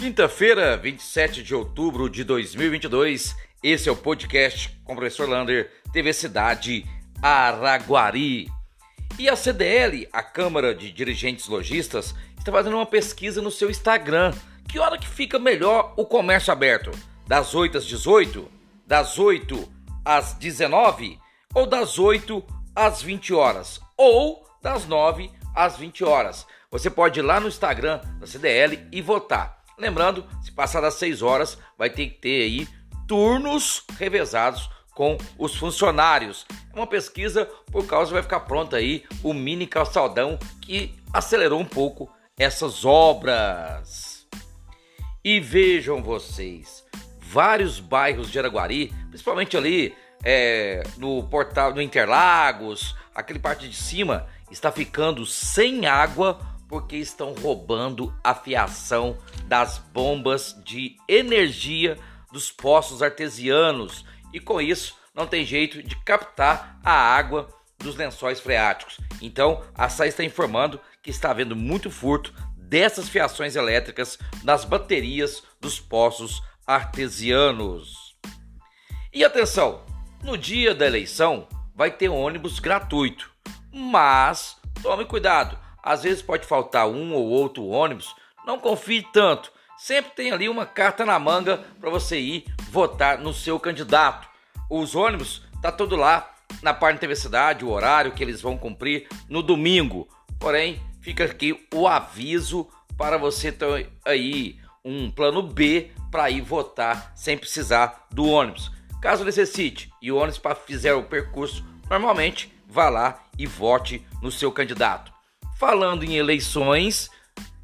Quinta-feira, 27 de outubro de 2022, esse é o podcast com o professor Lander, TV Cidade Araguari. E a CDL, a Câmara de Dirigentes Logistas, está fazendo uma pesquisa no seu Instagram. Que hora que fica melhor o comércio aberto? Das 8 às 18? Das 8 às 19? Ou das 8 às 20 horas? Ou das 9 às 20 horas? Você pode ir lá no Instagram da CDL e votar. Lembrando, se passar das 6 horas, vai ter que ter aí turnos revezados com os funcionários. É uma pesquisa por causa vai ficar pronto aí o mini calçadão que acelerou um pouco essas obras. E vejam vocês, vários bairros de Araguari, principalmente ali é, no portal do Interlagos, aquele parte de cima, está ficando sem água porque estão roubando a fiação das bombas de energia dos poços artesianos e com isso não tem jeito de captar a água dos lençóis freáticos. Então, a SAI está informando que está havendo muito furto dessas fiações elétricas nas baterias dos poços artesianos. E atenção, no dia da eleição vai ter ônibus gratuito, mas tome cuidado às vezes pode faltar um ou outro ônibus. Não confie tanto. Sempre tem ali uma carta na manga para você ir votar no seu candidato. Os ônibus tá todo lá na parte da TV Cidade, o horário que eles vão cumprir no domingo. Porém, fica aqui o aviso para você ter aí um plano B para ir votar sem precisar do ônibus. Caso necessite e o ônibus fizer o percurso, normalmente vá lá e vote no seu candidato. Falando em eleições,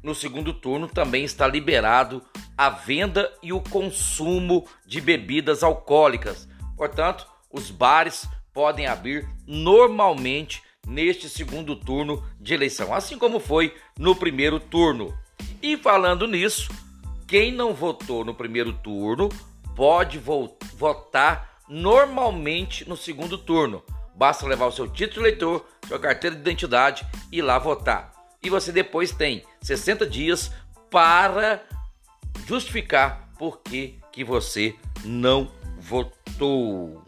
no segundo turno também está liberado a venda e o consumo de bebidas alcoólicas. Portanto, os bares podem abrir normalmente neste segundo turno de eleição, assim como foi no primeiro turno. E falando nisso, quem não votou no primeiro turno pode votar normalmente no segundo turno. Basta levar o seu título eleitor, sua carteira de identidade e lá votar. E você depois tem 60 dias para justificar por que, que você não votou.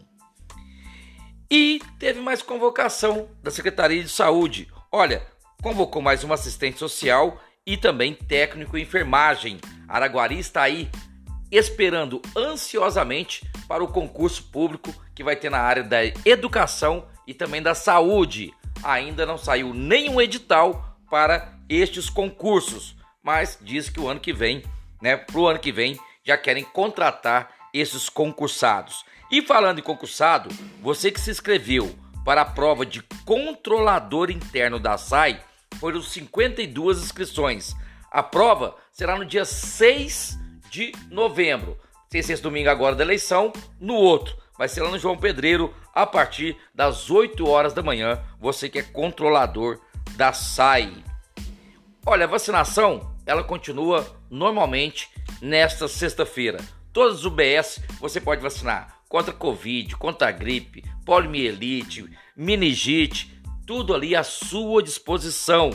E teve mais convocação da Secretaria de Saúde. Olha, convocou mais um assistente social e também técnico em enfermagem. Araguari está aí esperando ansiosamente para o concurso público que vai ter na área da educação e também da saúde. Ainda não saiu nenhum edital para estes concursos, mas diz que o ano que vem, né, pro ano que vem, já querem contratar esses concursados. E falando em concursado, você que se inscreveu para a prova de controlador interno da SAI, foram 52 inscrições. A prova será no dia 6 de novembro. Sem ser esse domingo agora da eleição, no outro. Vai ser lá no João Pedreiro, a partir das 8 horas da manhã. Você que é controlador da SAI. Olha, a vacinação, ela continua normalmente nesta sexta-feira. Todas as UBS você pode vacinar contra Covid, contra gripe, poliomielite, meningite, tudo ali à sua disposição.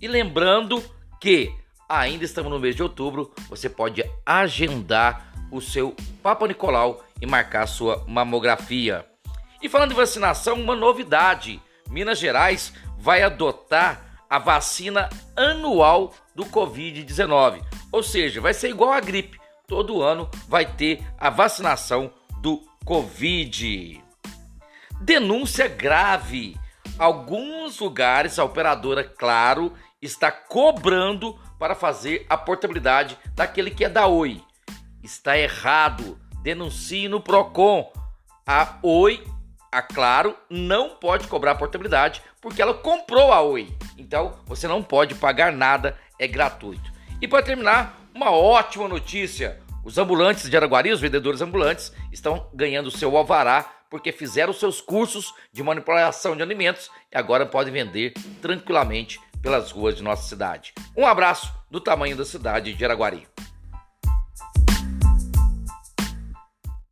E lembrando que ainda estamos no mês de outubro, você pode agendar o seu Papa Nicolau e marcar sua mamografia. E falando de vacinação, uma novidade: Minas Gerais vai adotar a vacina anual do Covid-19, ou seja, vai ser igual à gripe. Todo ano vai ter a vacinação do Covid. Denúncia grave. Alguns lugares a operadora Claro está cobrando para fazer a portabilidade daquele que é da Oi. Está errado. Denuncie no Procon. A Oi, a Claro, não pode cobrar portabilidade porque ela comprou a Oi. Então, você não pode pagar nada, é gratuito. E para terminar, uma ótima notícia. Os ambulantes de Araguari, os vendedores ambulantes, estão ganhando seu alvará porque fizeram seus cursos de manipulação de alimentos e agora podem vender tranquilamente pelas ruas de nossa cidade. Um abraço do tamanho da cidade de Araguari.